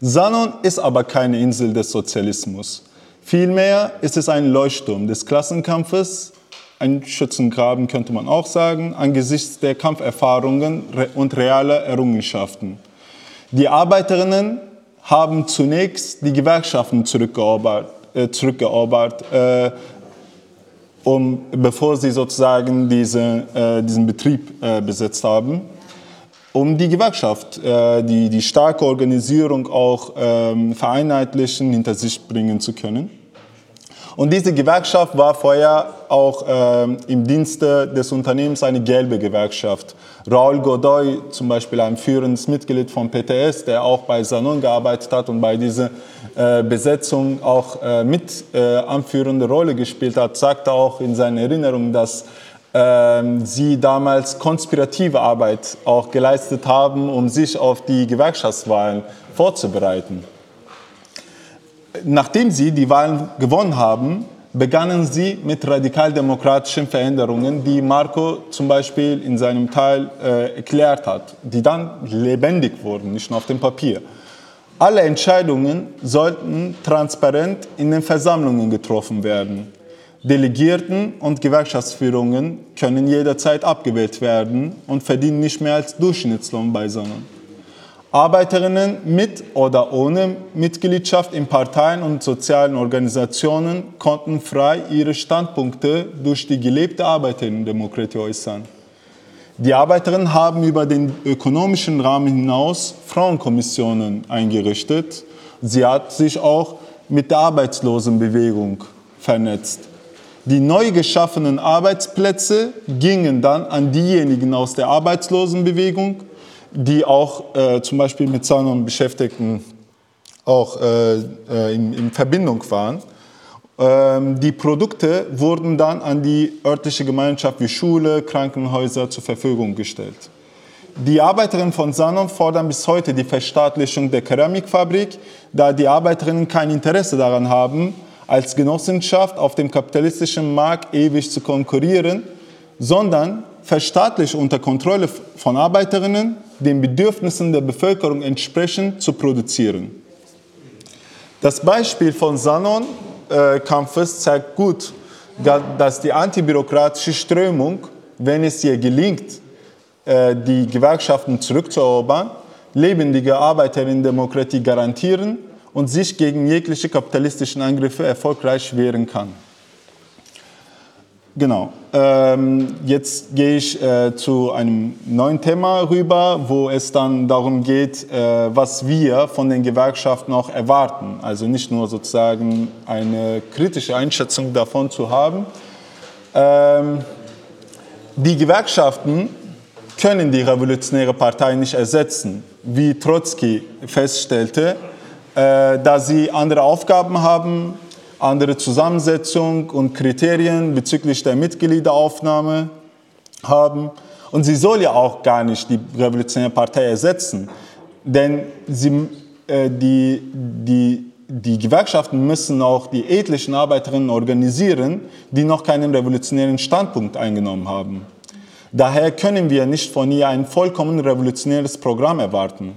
Sanon ist aber keine Insel des Sozialismus. Vielmehr ist es ein Leuchtturm des Klassenkampfes, ein Schützengraben könnte man auch sagen, angesichts der Kampferfahrungen und realer Errungenschaften. Die Arbeiterinnen haben zunächst die Gewerkschaften zurückgeobert, äh, äh, um, bevor sie sozusagen diese, äh, diesen Betrieb äh, besetzt haben, um die Gewerkschaft, äh, die, die starke Organisierung auch ähm, vereinheitlichen, hinter sich bringen zu können. Und diese Gewerkschaft war vorher auch ähm, im Dienste des Unternehmens eine gelbe Gewerkschaft. Raul Godoy, zum Beispiel ein führendes Mitglied von PTS, der auch bei Sanon gearbeitet hat und bei dieser äh, Besetzung auch äh, mit äh, anführende Rolle gespielt hat, sagte auch in seinen Erinnerungen, dass sie damals konspirative Arbeit auch geleistet haben, um sich auf die Gewerkschaftswahlen vorzubereiten. Nachdem sie die Wahlen gewonnen haben, begannen sie mit radikaldemokratischen Veränderungen, die Marco zum Beispiel in seinem Teil äh, erklärt hat, die dann lebendig wurden, nicht nur auf dem Papier. Alle Entscheidungen sollten transparent in den Versammlungen getroffen werden. Delegierten und Gewerkschaftsführungen können jederzeit abgewählt werden und verdienen nicht mehr als Durchschnittslohn beisammen. Arbeiterinnen mit oder ohne Mitgliedschaft in Parteien und sozialen Organisationen konnten frei ihre Standpunkte durch die gelebte Arbeiterinnendemokratie äußern. Die Arbeiterinnen haben über den ökonomischen Rahmen hinaus Frauenkommissionen eingerichtet. Sie hat sich auch mit der Arbeitslosenbewegung vernetzt. Die neu geschaffenen Arbeitsplätze gingen dann an diejenigen aus der Arbeitslosenbewegung, die auch äh, zum Beispiel mit Zahnern Beschäftigten auch äh, äh, in, in, Verbindung waren. Ähm, die Produkte wurden dann an die örtliche Gemeinschaft wie Schule, Krankenhäuser zur Verfügung gestellt. Die Arbeiterinnen von Sanon fordern bis heute die Verstaatlichung der Keramikfabrik, da die Arbeiterinnen kein Interesse daran haben, als Genossenschaft auf dem kapitalistischen Markt ewig zu konkurrieren, sondern verstaatlicht unter Kontrolle von Arbeiterinnen den Bedürfnissen der Bevölkerung entsprechend zu produzieren. Das Beispiel von Sanon-Kampfes äh, zeigt gut, dass die antibürokratische Strömung, wenn es ihr gelingt, äh, die Gewerkschaften zurückzuerobern, lebendige Arbeiterinnen-Demokratie garantieren und sich gegen jegliche kapitalistischen Angriffe erfolgreich wehren kann. Genau. Ähm, jetzt gehe ich äh, zu einem neuen Thema rüber, wo es dann darum geht, äh, was wir von den Gewerkschaften auch erwarten. Also nicht nur sozusagen eine kritische Einschätzung davon zu haben. Ähm, die Gewerkschaften können die revolutionäre Partei nicht ersetzen. Wie Trotzki feststellte, äh, da sie andere Aufgaben haben, andere Zusammensetzung und Kriterien bezüglich der Mitgliederaufnahme haben. Und sie soll ja auch gar nicht die Revolutionäre Partei ersetzen, denn sie, äh, die, die, die Gewerkschaften müssen auch die etlichen Arbeiterinnen organisieren, die noch keinen revolutionären Standpunkt eingenommen haben. Daher können wir nicht von ihr ein vollkommen revolutionäres Programm erwarten.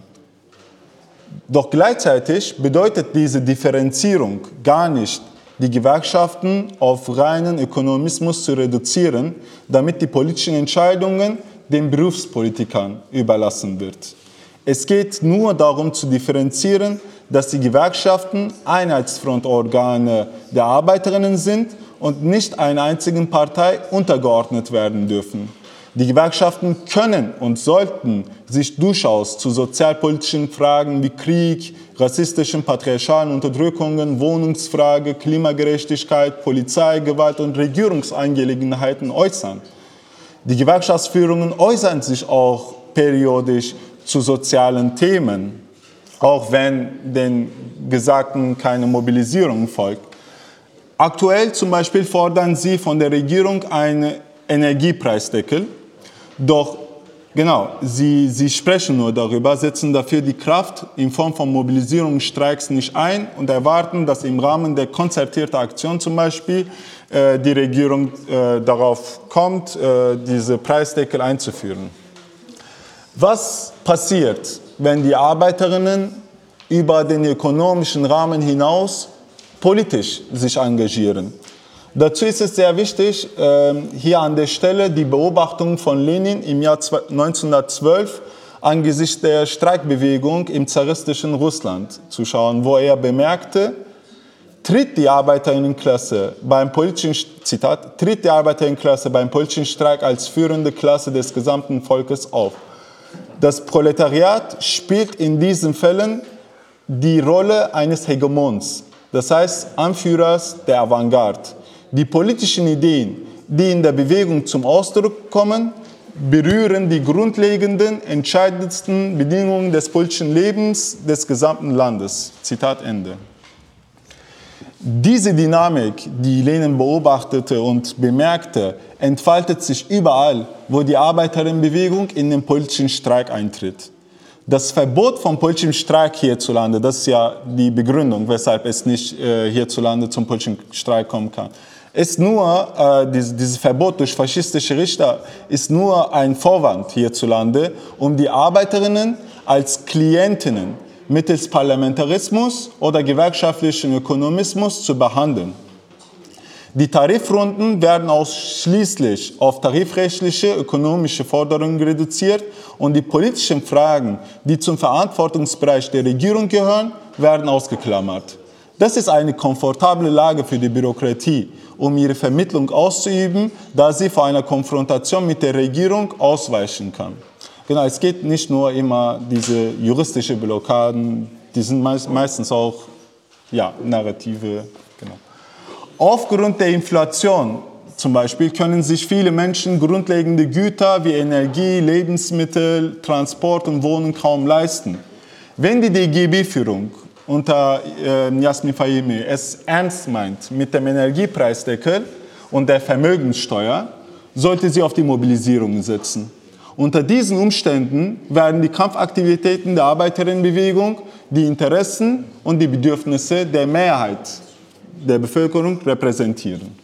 Doch gleichzeitig bedeutet diese Differenzierung gar nicht, die Gewerkschaften auf reinen Ökonomismus zu reduzieren, damit die politischen Entscheidungen den Berufspolitikern überlassen wird. Es geht nur darum zu differenzieren, dass die Gewerkschaften Einheitsfrontorgane der Arbeiterinnen sind und nicht einer einzigen Partei untergeordnet werden dürfen. Die Gewerkschaften können und sollten sich durchaus zu sozialpolitischen Fragen wie Krieg, rassistischen, patriarchalen Unterdrückungen, Wohnungsfrage, Klimagerechtigkeit, Polizeigewalt und Regierungsangelegenheiten äußern. Die Gewerkschaftsführungen äußern sich auch periodisch zu sozialen Themen, auch wenn den Gesagten keine Mobilisierung folgt. Aktuell zum Beispiel fordern sie von der Regierung einen Energiepreisdeckel doch genau, sie, sie sprechen nur darüber, setzen dafür die Kraft in Form von Mobilisierungsstreiks nicht ein und erwarten, dass im Rahmen der konzertierten Aktion zum Beispiel äh, die Regierung äh, darauf kommt, äh, diese Preisdeckel einzuführen. Was passiert, wenn die Arbeiterinnen über den ökonomischen Rahmen hinaus politisch sich engagieren? Dazu ist es sehr wichtig, ähm, hier an der Stelle die Beobachtung von Lenin im Jahr 1912 angesichts der Streikbewegung im zaristischen Russland zu schauen, wo er bemerkte, tritt die Arbeiterinnenklasse beim politischen Zitat, tritt die Arbeiterinnenklasse beim politischen Streik als führende Klasse des gesamten Volkes auf. Das Proletariat spielt in diesen Fällen die Rolle eines Hegemons, das heißt Anführers der Avantgarde. Die politischen Ideen, die in der Bewegung zum Ausdruck kommen, berühren die grundlegenden, entscheidendsten Bedingungen des politischen Lebens des gesamten Landes. Zitat Ende. Diese Dynamik, die Lenin beobachtete und bemerkte, entfaltet sich überall, wo die Arbeiterinnenbewegung in den politischen Streik eintritt. Das Verbot von politischem Streik hierzulande, das ist ja die Begründung, weshalb es nicht äh, hierzulande zum politischen Streik kommen kann ist nur, äh, dieses, dieses Verbot durch faschistische Richter ist nur ein Vorwand hierzulande, um die Arbeiterinnen als Klientinnen mittels Parlamentarismus oder gewerkschaftlichen Ökonomismus zu behandeln. Die Tarifrunden werden ausschließlich auf tarifrechtliche, ökonomische Forderungen reduziert und die politischen Fragen, die zum Verantwortungsbereich der Regierung gehören, werden ausgeklammert. Das ist eine komfortable Lage für die Bürokratie, um ihre Vermittlung auszuüben, da sie vor einer Konfrontation mit der Regierung ausweichen kann. Genau, es geht nicht nur immer diese juristische Blockaden, die sind meistens auch ja, narrative. Genau. Aufgrund der Inflation zum Beispiel können sich viele Menschen grundlegende Güter wie Energie, Lebensmittel, Transport und Wohnen kaum leisten. Wenn die DGB-Führung unter äh, Jasmin Fahimi es ernst meint mit dem Energiepreisdeckel und der Vermögenssteuer, sollte sie auf die Mobilisierung setzen. Unter diesen Umständen werden die Kampfaktivitäten der Arbeiterinnenbewegung die Interessen und die Bedürfnisse der Mehrheit der Bevölkerung repräsentieren.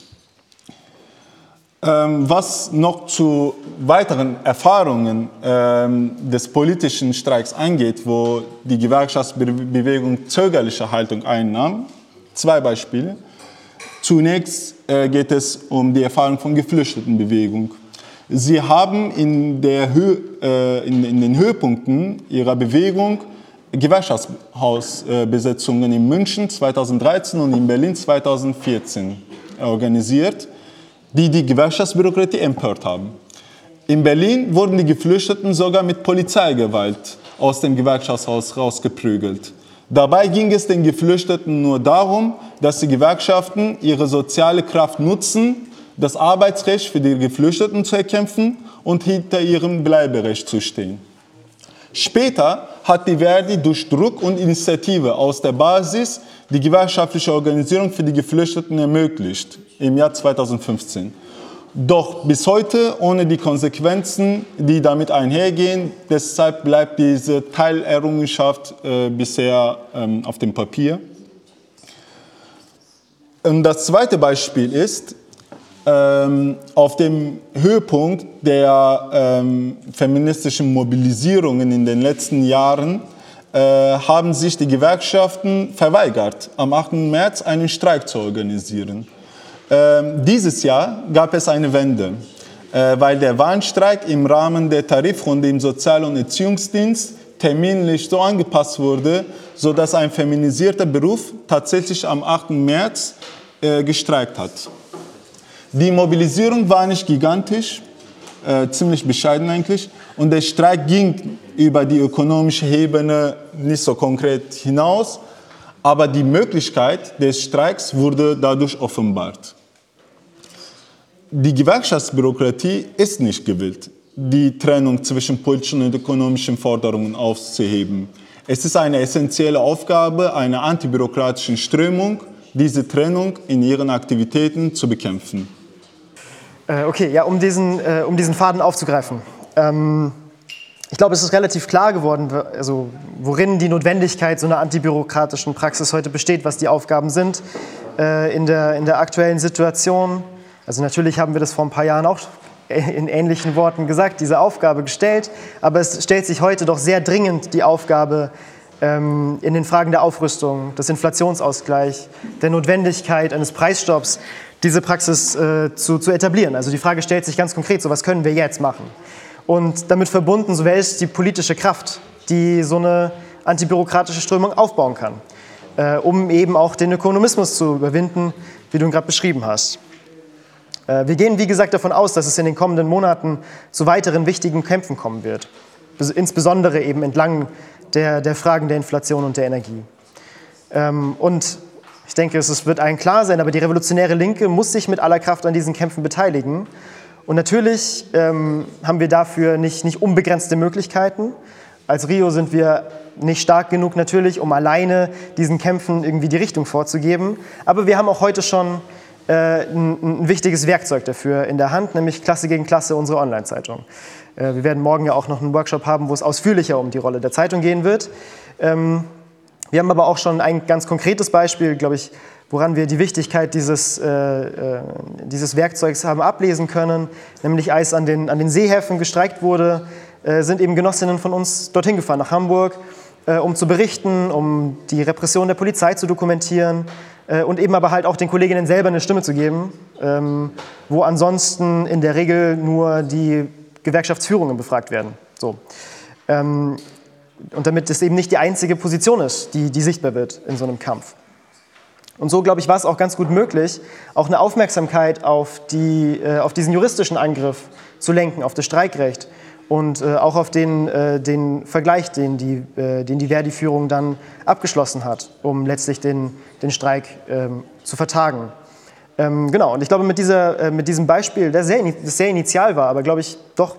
Ähm, was noch zu weiteren Erfahrungen ähm, des politischen Streiks angeht, wo die Gewerkschaftsbewegung zögerliche Haltung einnahm, zwei Beispiele. Zunächst äh, geht es um die Erfahrung von Geflüchtetenbewegung. Sie haben in, Hö äh, in, in den Höhepunkten ihrer Bewegung Gewerkschaftshausbesetzungen in München 2013 und in Berlin 2014 organisiert die die Gewerkschaftsbürokratie empört haben. In Berlin wurden die Geflüchteten sogar mit Polizeigewalt aus dem Gewerkschaftshaus rausgeprügelt. Dabei ging es den Geflüchteten nur darum, dass die Gewerkschaften ihre soziale Kraft nutzen, das Arbeitsrecht für die Geflüchteten zu erkämpfen und hinter ihrem Bleiberecht zu stehen. Später hat die Verdi durch Druck und Initiative aus der Basis die gewerkschaftliche Organisierung für die Geflüchteten ermöglicht im Jahr 2015. Doch bis heute ohne die Konsequenzen, die damit einhergehen. Deshalb bleibt diese Teilerrungenschaft äh, bisher ähm, auf dem Papier. Und das zweite Beispiel ist, ähm, auf dem Höhepunkt der ähm, feministischen Mobilisierungen in den letzten Jahren äh, haben sich die Gewerkschaften verweigert, am 8. März einen Streik zu organisieren. Ähm, dieses Jahr gab es eine Wende, äh, weil der Warnstreik im Rahmen der Tarifrunde im Sozial- und Erziehungsdienst terminlich so angepasst wurde, sodass ein feminisierter Beruf tatsächlich am 8. März äh, gestreikt hat. Die Mobilisierung war nicht gigantisch, äh, ziemlich bescheiden eigentlich, und der Streik ging über die ökonomische Ebene nicht so konkret hinaus, aber die Möglichkeit des Streiks wurde dadurch offenbart. Die Gewerkschaftsbürokratie ist nicht gewillt, die Trennung zwischen politischen und ökonomischen Forderungen aufzuheben. Es ist eine essentielle Aufgabe einer antibürokratischen Strömung, diese Trennung in ihren Aktivitäten zu bekämpfen. Äh, okay, ja, um diesen, äh, um diesen Faden aufzugreifen. Ähm, ich glaube, es ist relativ klar geworden, also, worin die Notwendigkeit so einer antibürokratischen Praxis heute besteht, was die Aufgaben sind äh, in, der, in der aktuellen Situation. Also natürlich haben wir das vor ein paar Jahren auch in ähnlichen Worten gesagt, diese Aufgabe gestellt, aber es stellt sich heute doch sehr dringend die Aufgabe ähm, in den Fragen der Aufrüstung, des Inflationsausgleichs, der Notwendigkeit eines Preisstopps, diese Praxis äh, zu, zu etablieren. Also die Frage stellt sich ganz konkret, so was können wir jetzt machen? Und damit verbunden, so wer ist die politische Kraft, die so eine antibürokratische Strömung aufbauen kann, äh, um eben auch den Ökonomismus zu überwinden, wie du ihn gerade beschrieben hast. Äh, wir gehen, wie gesagt, davon aus, dass es in den kommenden Monaten zu weiteren wichtigen Kämpfen kommen wird, insbesondere eben entlang der, der Fragen der Inflation und der Energie. Ähm, und ich denke, es wird allen klar sein, aber die revolutionäre Linke muss sich mit aller Kraft an diesen Kämpfen beteiligen. Und natürlich ähm, haben wir dafür nicht, nicht unbegrenzte Möglichkeiten. Als Rio sind wir nicht stark genug natürlich, um alleine diesen Kämpfen irgendwie die Richtung vorzugeben. Aber wir haben auch heute schon ein, ein, wichtiges Werkzeug dafür in der Hand, nämlich Klasse gegen Klasse, unsere Online-Zeitung. Äh, wir werden morgen ja auch noch einen Workshop haben, wo es ausführlicher um die Rolle der Zeitung gehen wird. Ähm, wir haben aber auch schon ein ganz konkretes Beispiel, glaube ich, woran wir die Wichtigkeit dieses, äh, äh, dieses Werkzeugs haben ablesen können. Nämlich als an den, an den Seehäfen gestreikt wurde, äh, sind eben Genossinnen von uns dorthin gefahren, nach Hamburg, äh, um zu berichten, um die Repression der Polizei zu dokumentieren äh, und eben aber halt auch den Kolleginnen selber eine Stimme zu geben, ähm, wo ansonsten in der Regel nur die Gewerkschaftsführungen befragt werden. So. Ähm, und damit es eben nicht die einzige Position ist, die, die sichtbar wird in so einem Kampf. Und so, glaube ich, war es auch ganz gut möglich, auch eine Aufmerksamkeit auf, die, äh, auf diesen juristischen Angriff zu lenken, auf das Streikrecht und äh, auch auf den, äh, den Vergleich, den die, äh, den die Verdi-Führung dann abgeschlossen hat, um letztlich den, den Streik ähm, zu vertagen. Ähm, genau, und ich glaube, mit, dieser, äh, mit diesem Beispiel, das sehr, das sehr initial war, aber glaube ich doch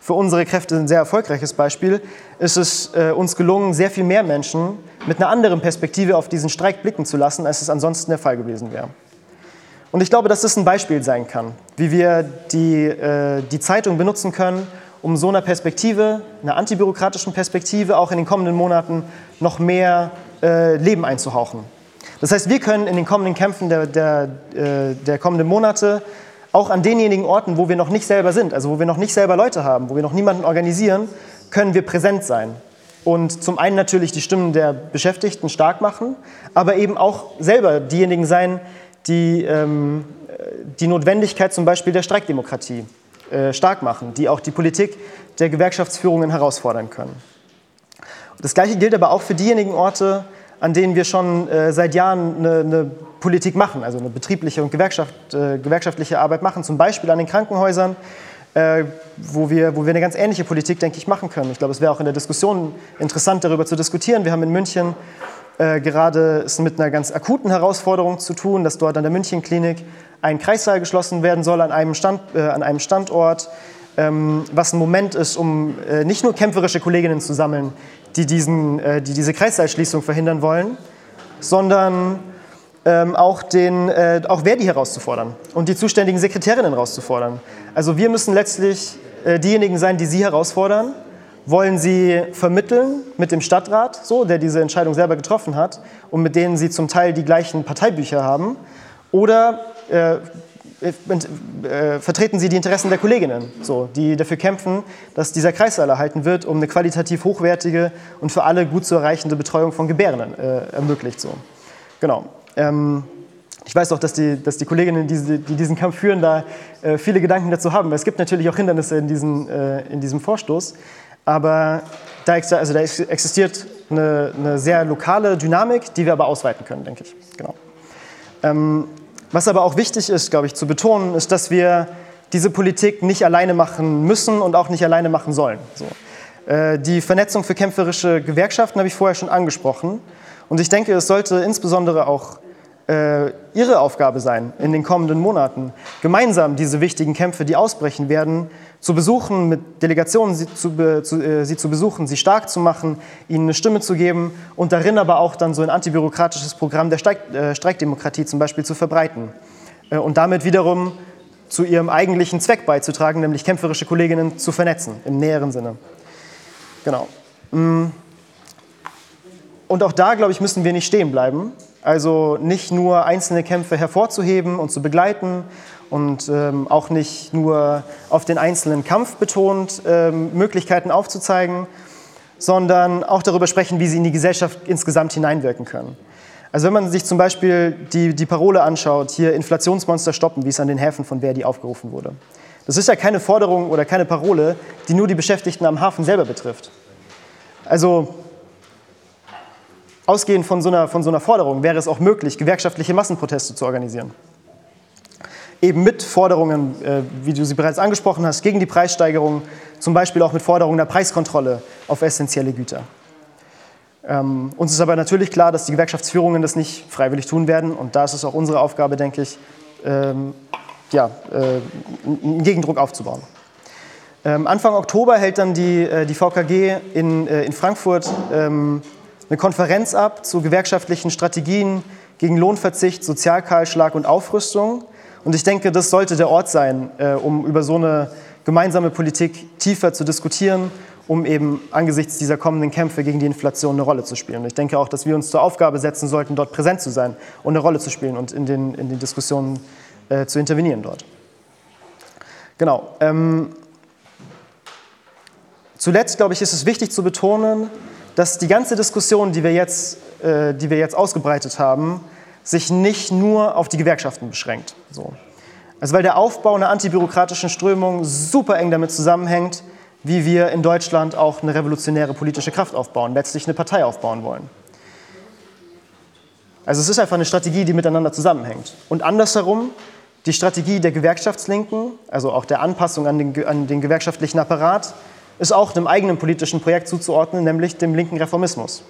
für unsere Kräfte ein sehr erfolgreiches Beispiel, ist es äh, uns gelungen, sehr viel mehr Menschen mit einer anderen Perspektive auf diesen Streik blicken zu lassen, als es ansonsten der Fall gewesen wäre. Und ich glaube, dass das ein Beispiel sein kann, wie wir die, äh, die Zeitung benutzen können, um so einer Perspektive, einer antibürokratischen Perspektive, auch in den kommenden Monaten noch mehr äh, Leben einzuhauchen. Das heißt, wir können in den kommenden Kämpfen der, der, äh, der kommenden Monate auch an denjenigen Orten, wo wir noch nicht selber sind, also wo wir noch nicht selber Leute haben, wo wir noch niemanden organisieren, können wir präsent sein. Und zum einen natürlich die Stimmen der Beschäftigten stark machen, aber eben auch selber diejenigen sein, die die, die Notwendigkeit zum Beispiel der Streikdemokratie äh, stark machen, die auch die Politik der Gewerkschaftsführungen herausfordern können. Das Gleiche gilt aber auch für diejenigen Orte, an denen wir schon äh, seit Jahren eine, eine, Politik machen, also eine betriebliche und Gewerkschaft, äh, gewerkschaftliche Arbeit machen, zum Beispiel an den Krankenhäusern, äh, wo, wir, wo wir eine ganz ähnliche Politik, denke ich, machen können. Ich glaube, es wäre auch in der Diskussion interessant, darüber zu diskutieren. Wir haben in München äh, gerade es mit einer ganz akuten Herausforderung zu tun, dass dort an der Münchenklinik ein Kreissaal geschlossen werden soll an einem, Stand, äh, an einem Standort ähm, was ein Moment ist, um äh, nicht nur kämpferische Kolleginnen zu sammeln, die, diesen, äh, die diese Kreisseilschließung verhindern wollen, sondern ähm, auch, den, äh, auch Verdi herauszufordern und die zuständigen Sekretärinnen herauszufordern. Also wir müssen letztlich äh, diejenigen sein, die sie herausfordern. Wollen sie vermitteln mit dem Stadtrat, so, der diese Entscheidung selber getroffen hat und mit denen sie zum Teil die gleichen Parteibücher haben? Oder äh, äh, vertreten sie die Interessen der Kolleginnen, so, die dafür kämpfen, dass dieser Kreissaal erhalten wird, um eine qualitativ hochwertige und für alle gut zu erreichende Betreuung von Gebärenden äh, ermöglicht. So. Genau. Ähm, ich weiß auch, dass die, dass die Kolleginnen, die, die diesen Kampf führen, da äh, viele Gedanken dazu haben. Es gibt natürlich auch Hindernisse in, diesen, äh, in diesem Vorstoß, aber da, also da existiert eine, eine, sehr lokale Dynamik, die wir aber ausweiten können, denke ich. Genau. Ähm, was aber auch wichtig ist, glaube ich, zu betonen, ist, dass wir diese Politik nicht alleine machen müssen und auch nicht alleine machen sollen. So. Äh, die Vernetzung für kämpferische Gewerkschaften habe ich vorher schon angesprochen. Und ich denke, es sollte insbesondere auch äh, Ihre Aufgabe sein, in den kommenden Monaten gemeinsam diese wichtigen Kämpfe, die ausbrechen werden, zu besuchen, mit Delegationen sie zu, zu, äh, sie zu besuchen, sie stark zu machen, ihnen eine Stimme zu geben und darin aber auch dann so ein antibürokratisches Programm der Streik, äh, Streikdemokratie zum Beispiel zu verbreiten. Äh, und damit wiederum zu ihrem eigentlichen Zweck beizutragen, nämlich kämpferische Kolleginnen zu vernetzen, im näheren Sinne. Genau. Mm. Und auch da, glaube ich, müssen wir nicht stehen bleiben. Also nicht nur einzelne Kämpfe hervorzuheben und zu begleiten und ähm, auch nicht nur auf den einzelnen Kampf betont ähm, Möglichkeiten aufzuzeigen, sondern auch darüber sprechen, wie sie in die Gesellschaft insgesamt hineinwirken können. Also wenn man sich zum Beispiel die, die Parole anschaut, hier Inflationsmonster stoppen, wie es an den Häfen von Verdi aufgerufen wurde. Das ist ja keine Forderung oder keine Parole, die nur die Beschäftigten am Hafen selber betrifft. Also Ausgehend von so, einer, von so einer Forderung wäre es auch möglich, gewerkschaftliche Massenproteste zu organisieren. Eben mit Forderungen, äh, wie du sie bereits angesprochen hast, gegen die Preissteigerung, zum Beispiel auch mit Forderungen der Preiskontrolle auf essentielle Güter. Ähm, uns ist aber natürlich klar, dass die Gewerkschaftsführungen das nicht freiwillig tun werden. Und da ist es auch unsere Aufgabe, denke ich, ähm, ja, äh, einen Gegendruck aufzubauen. Ähm, Anfang Oktober hält dann die, äh, die VKG in, äh, in Frankfurt ähm, eine Konferenz ab zu gewerkschaftlichen Strategien gegen Lohnverzicht, Sozialkahlschlag und Aufrüstung. Und ich denke, das sollte der Ort sein, äh, um über so eine gemeinsame Politik tiefer zu diskutieren, um eben angesichts dieser kommenden Kämpfe gegen die Inflation eine Rolle zu spielen. Und ich denke auch, dass wir uns zur Aufgabe setzen sollten, dort präsent zu sein und eine Rolle zu spielen und in den, in den Diskussionen äh, zu intervenieren dort. Genau. Ähm, zuletzt, glaube ich, ist es wichtig zu betonen, dass die ganze Diskussion, die wir jetzt, äh, die wir jetzt ausgebreitet haben, sich nicht nur auf die Gewerkschaften beschränkt. So. Also weil der Aufbau einer antibürokratischen Strömung super eng damit zusammenhängt, wie wir in Deutschland auch eine revolutionäre politische Kraft aufbauen, letztlich eine Partei aufbauen wollen. Also es ist einfach eine Strategie, die miteinander zusammenhängt. Und andersherum, die Strategie der Gewerkschaftslinken, also auch der Anpassung an den, an den gewerkschaftlichen Apparat, ist auch einem eigenen politischen Projekt zuzuordnen, nämlich dem linken Reformismus.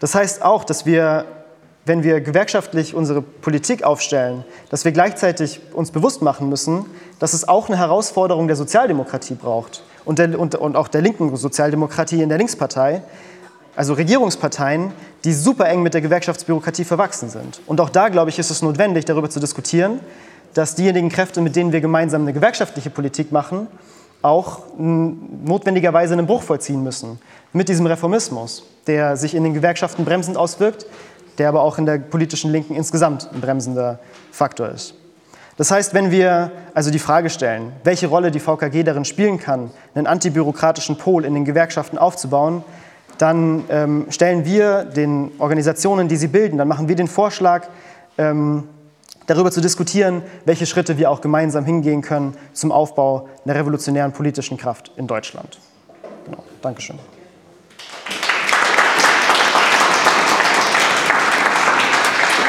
Das heißt auch, dass wir, wenn wir gewerkschaftlich unsere Politik aufstellen, dass wir gleichzeitig uns bewusst machen müssen, dass es auch eine Herausforderung der Sozialdemokratie braucht und, der, und, und auch der linken Sozialdemokratie in der Linkspartei, also Regierungsparteien, die super eng mit der Gewerkschaftsbürokratie verwachsen sind. Und auch da, glaube ich, ist es notwendig, darüber zu diskutieren, dass diejenigen Kräfte, mit denen wir gemeinsam eine gewerkschaftliche Politik machen, auch notwendigerweise einen Bruch vollziehen müssen mit diesem Reformismus, der sich in den Gewerkschaften bremsend auswirkt, der aber auch in der politischen Linken insgesamt ein bremsender Faktor ist. Das heißt, wenn wir also die Frage stellen, welche Rolle die VKG darin spielen kann, einen antibürokratischen Pol in den Gewerkschaften aufzubauen, dann ähm, stellen wir den Organisationen, die sie bilden, dann machen wir den Vorschlag, ähm, darüber zu diskutieren, welche Schritte wir auch gemeinsam hingehen können zum Aufbau einer revolutionären politischen Kraft in Deutschland. Genau. Dankeschön.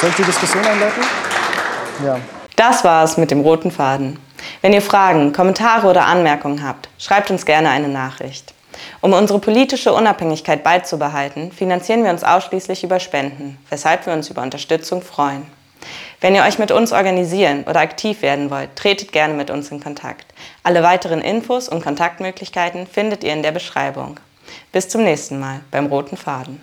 Soll ich die Diskussion einleiten? Ja. Das war es mit dem roten Faden. Wenn ihr Fragen, Kommentare oder Anmerkungen habt, schreibt uns gerne eine Nachricht. Um unsere politische Unabhängigkeit beizubehalten, finanzieren wir uns ausschließlich über Spenden, weshalb wir uns über Unterstützung freuen. Wenn ihr euch mit uns organisieren oder aktiv werden wollt, tretet gerne mit uns in Kontakt. Alle weiteren Infos und Kontaktmöglichkeiten findet ihr in der Beschreibung. Bis zum nächsten Mal beim Roten Faden.